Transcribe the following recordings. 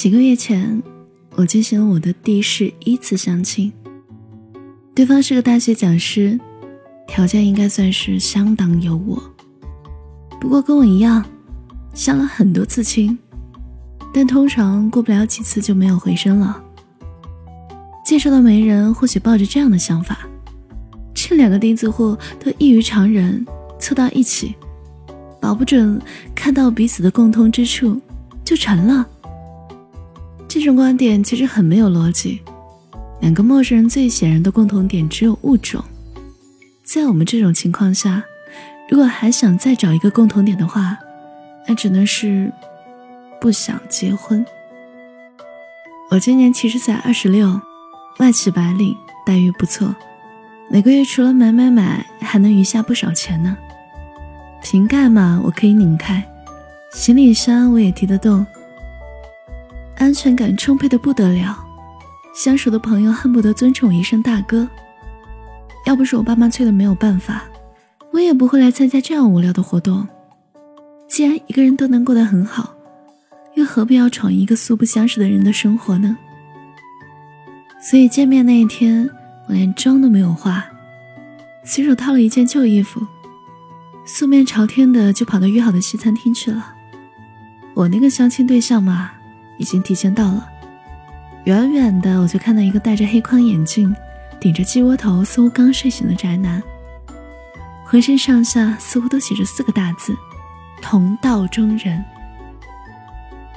几个月前，我进行了我的第十一次相亲。对方是个大学讲师，条件应该算是相当优渥。不过跟我一样，相了很多次亲，但通常过不了几次就没有回声了。介绍的媒人或许抱着这样的想法：这两个钉子户都异于常人，凑到一起，保不准看到彼此的共通之处就成了。这种观点其实很没有逻辑。两个陌生人最显然的共同点只有物种，在我们这种情况下，如果还想再找一个共同点的话，那只能是不想结婚。我今年其实才二十六，外企白领，待遇不错，每个月除了买买买，还能余下不少钱呢。瓶盖嘛，我可以拧开，行李箱我也提得动，安全感充沛的不得了。相熟的朋友恨不得尊称我一声大哥。要不是我爸妈催的没有办法，我也不会来参加这样无聊的活动。既然一个人都能过得很好，又何必要闯一个素不相识的人的生活呢？所以见面那一天，我连妆都没有化，随手套了一件旧衣服，素面朝天的就跑到约好的西餐厅去了。我那个相亲对象嘛，已经提前到了。远远的，我就看到一个戴着黑框眼镜、顶着鸡窝头、似乎刚睡醒的宅男，浑身上下似乎都写着四个大字：“同道中人。”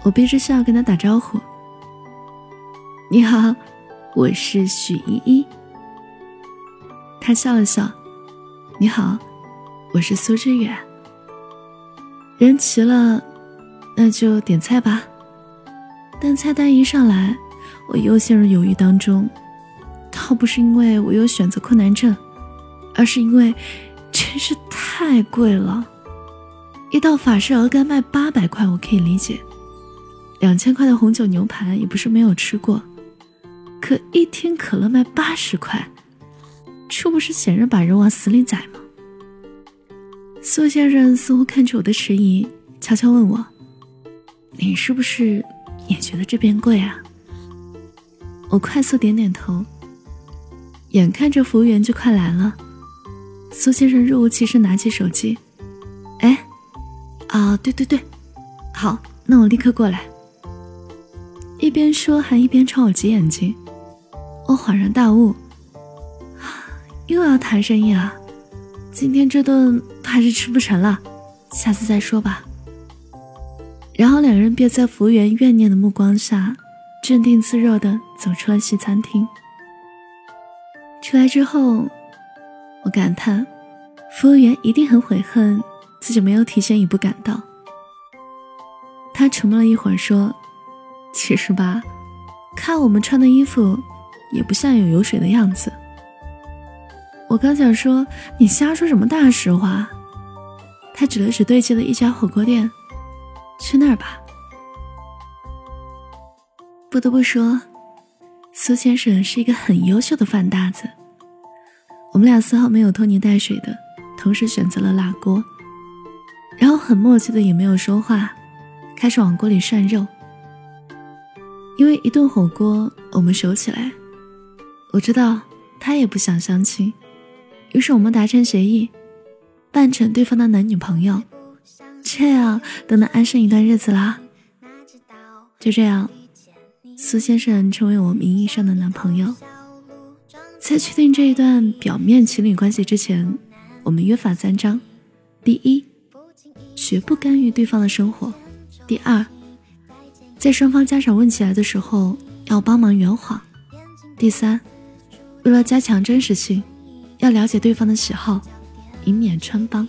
我憋着笑跟他打招呼：“你好，我是许依依。”他笑了笑：“你好，我是苏之远。”人齐了，那就点菜吧。但菜单一上来。我又陷入犹豫当中，倒不是因为我有选择困难症，而是因为真是太贵了。一道法式鹅肝卖八百块，我可以理解；两千块的红酒牛排也不是没有吃过，可一听可乐卖八十块，这不是显然把人往死里宰吗？苏先生似乎看出我的迟疑，悄悄问我：“你是不是也觉得这边贵啊？”我快速点点头，眼看着服务员就快来了，苏先生若无其事拿起手机，哎，啊，对对对，好，那我立刻过来。一边说还一边朝我挤眼睛，我恍然大悟，又要谈生意了，今天这顿怕是吃不成了，下次再说吧。然后两人便在服务员怨念的目光下。镇定自若地走出了西餐厅。出来之后，我感叹，服务员一定很悔恨自己没有提前一步赶到。他沉默了一会儿，说：“其实吧，看我们穿的衣服，也不像有油水的样子。”我刚想说你瞎说什么大实话，他指了指对街的一家火锅店，去那儿吧。不得不说，苏先生是一个很优秀的饭搭子。我们俩丝毫没有拖泥带水的，同时选择了辣锅，然后很默契的也没有说话，开始往锅里涮肉。因为一顿火锅，我们熟起来。我知道他也不想相亲，于是我们达成协议，扮成对方的男女朋友，这样都能安生一段日子啦。就这样。苏先生成为我名义上的男朋友。在确定这一段表面情侣关系之前，我们约法三章：第一，绝不干预对方的生活；第二，在双方家长问起来的时候要帮忙圆谎；第三，为了加强真实性，要了解对方的喜好，以免穿帮。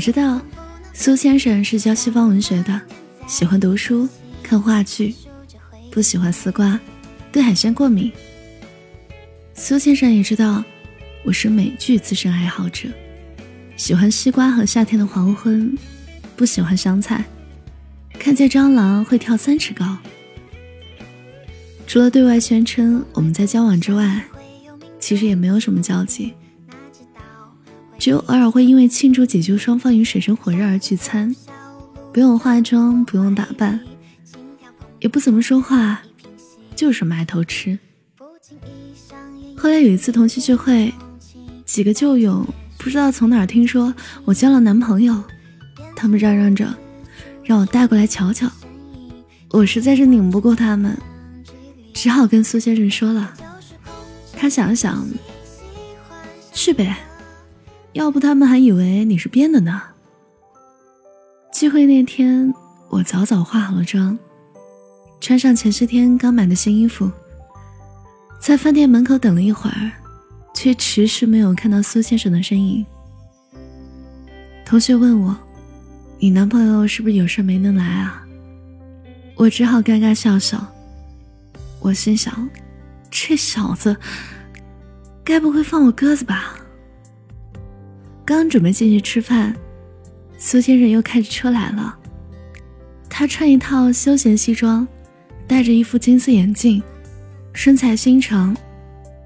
我知道，苏先生是教西方文学的，喜欢读书、看话剧，不喜欢丝瓜，对海鲜过敏。苏先生也知道我是美剧资深爱好者，喜欢西瓜和夏天的黄昏，不喜欢香菜，看见蟑螂会跳三尺高。除了对外宣称我们在交往之外，其实也没有什么交集，只有偶尔会因为庆祝解救双方于水深火热而聚餐，不用化妆，不用打扮，也不怎么说话，就是埋头吃。后来有一次同学聚会，几个旧友不知道从哪儿听说我交了男朋友，他们嚷嚷着让我带过来瞧瞧，我实在是拧不过他们。只好跟苏先生说了，他想了想，去呗，要不他们还以为你是编的呢。聚会那天，我早早化好了妆，穿上前些天刚买的新衣服，在饭店门口等了一会儿，却迟迟没有看到苏先生的身影。同学问我：“你男朋友是不是有事没能来啊？”我只好尴尬笑笑。我心想，这小子该不会放我鸽子吧？刚准备进去吃饭，苏先生又开着车来了。他穿一套休闲西装，戴着一副金丝眼镜，身材修长，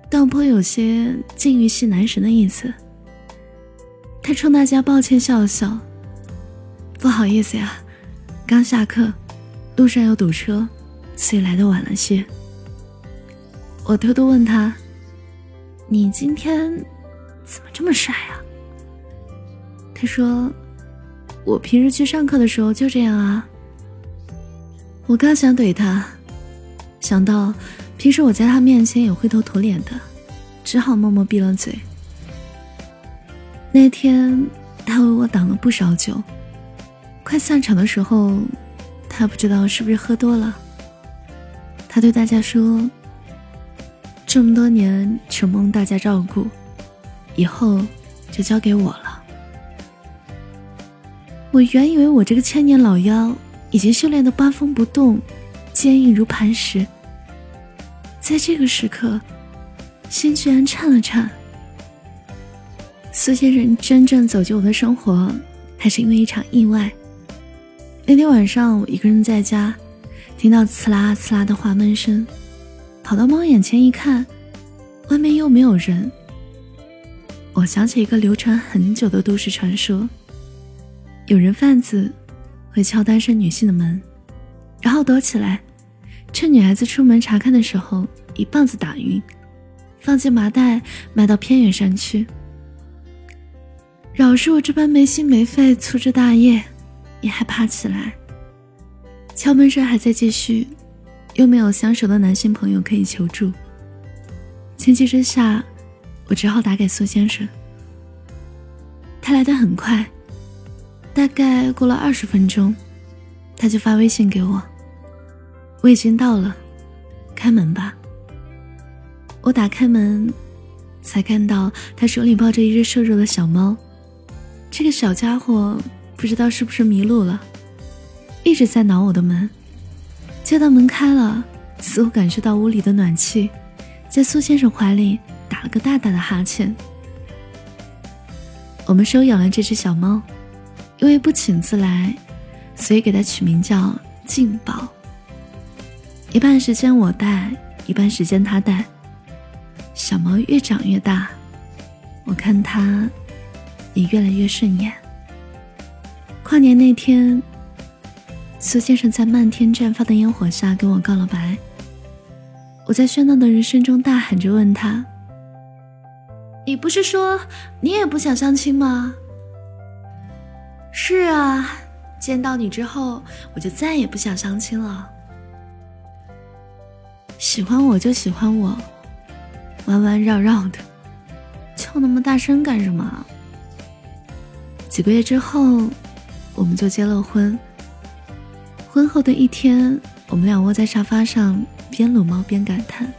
倒颇有些禁欲系男神的意思。他冲大家抱歉笑了笑：“不好意思呀，刚下课，路上又堵车，所以来的晚了些。”我偷偷问他：“你今天怎么这么帅啊？”他说：“我平时去上课的时候就这样啊。”我刚想怼他，想到平时我在他面前也灰头土脸的，只好默默闭了嘴。那天他为我挡了不少酒，快散场的时候，他不知道是不是喝多了，他对大家说。这么多年承蒙大家照顾，以后就交给我了。我原以为我这个千年老妖已经修炼的八风不动，坚硬如磐石，在这个时刻，心居然颤了颤。苏先生真正走进我的生活，还是因为一场意外。那天晚上，我一个人在家，听到刺啦刺啦的滑门声。跑到猫眼前一看，外面又没有人。我想起一个流传很久的都市传说：有人贩子会敲单身女性的门，然后躲起来，趁女孩子出门查看的时候一棒子打晕，放进麻袋卖到偏远山区。饶是我这般没心没肺粗枝大叶，也害怕起来。敲门声还在继续。又没有相熟的男性朋友可以求助，情急之下，我只好打给苏先生。他来的很快，大概过了二十分钟，他就发微信给我：“我已经到了，开门吧。”我打开门，才看到他手里抱着一只瘦弱的小猫。这个小家伙不知道是不是迷路了，一直在挠我的门。接到门开了，似乎感受到屋里的暖气，在苏先生怀里打了个大大的哈欠。我们收养了这只小猫，因为不请自来，所以给它取名叫静宝。一半时间我带，一半时间它带。小猫越长越大，我看它也越来越顺眼。跨年那天。苏先生在漫天绽放的烟火下跟我告了白。我在喧闹的人声中大喊着问他：“你不是说你也不想相亲吗？”“是啊，见到你之后，我就再也不想相亲了。喜欢我就喜欢我，弯弯绕绕的，叫那么大声干什么？”几个月之后，我们就结了婚。婚后的一天，我们俩窝在沙发上，边撸猫边感叹：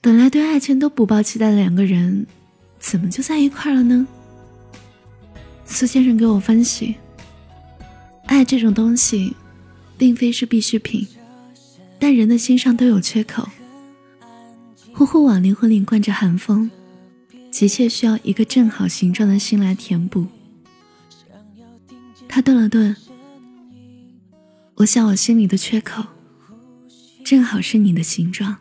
本来对爱情都不抱期待的两个人，怎么就在一块了呢？苏先生给我分析：爱这种东西，并非是必需品，但人的心上都有缺口。呼呼往灵魂里灌着寒风，急切需要一个正好形状的心来填补。他顿了顿，我想我心里的缺口，正好是你的形状。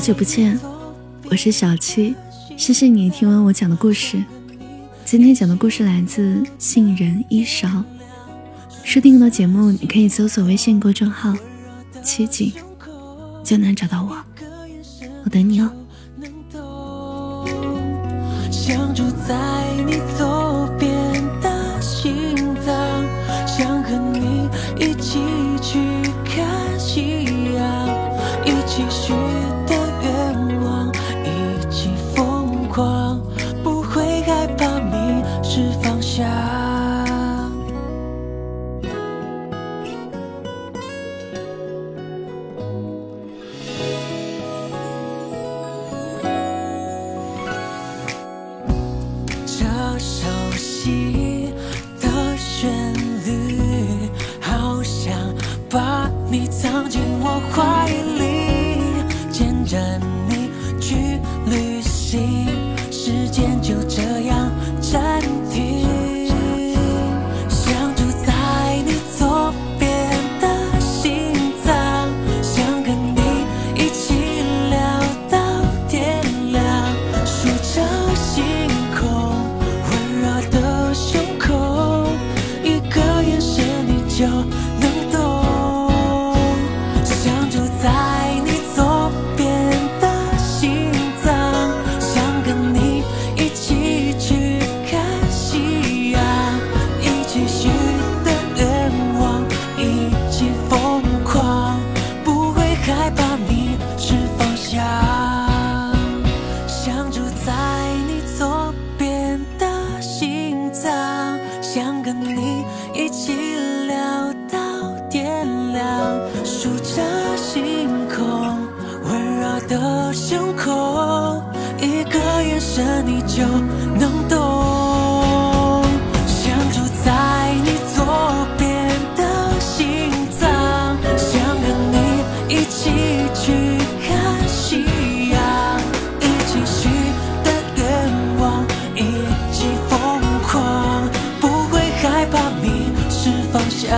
好久不见，我是小七，谢谢你听完我讲的故事。今天讲的故事来自杏仁一勺。收听更多节目，你可以搜索微信公众号“七景”，就能找到我。我等你哦。口，一个眼神你就能懂。想住在你左边的心脏，想跟你一起去看夕阳，一起许的愿望，一起疯狂，不会害怕迷失方向，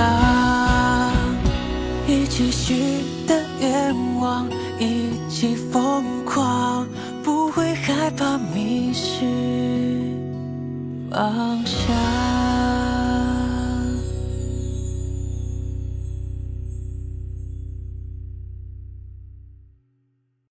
一起许方。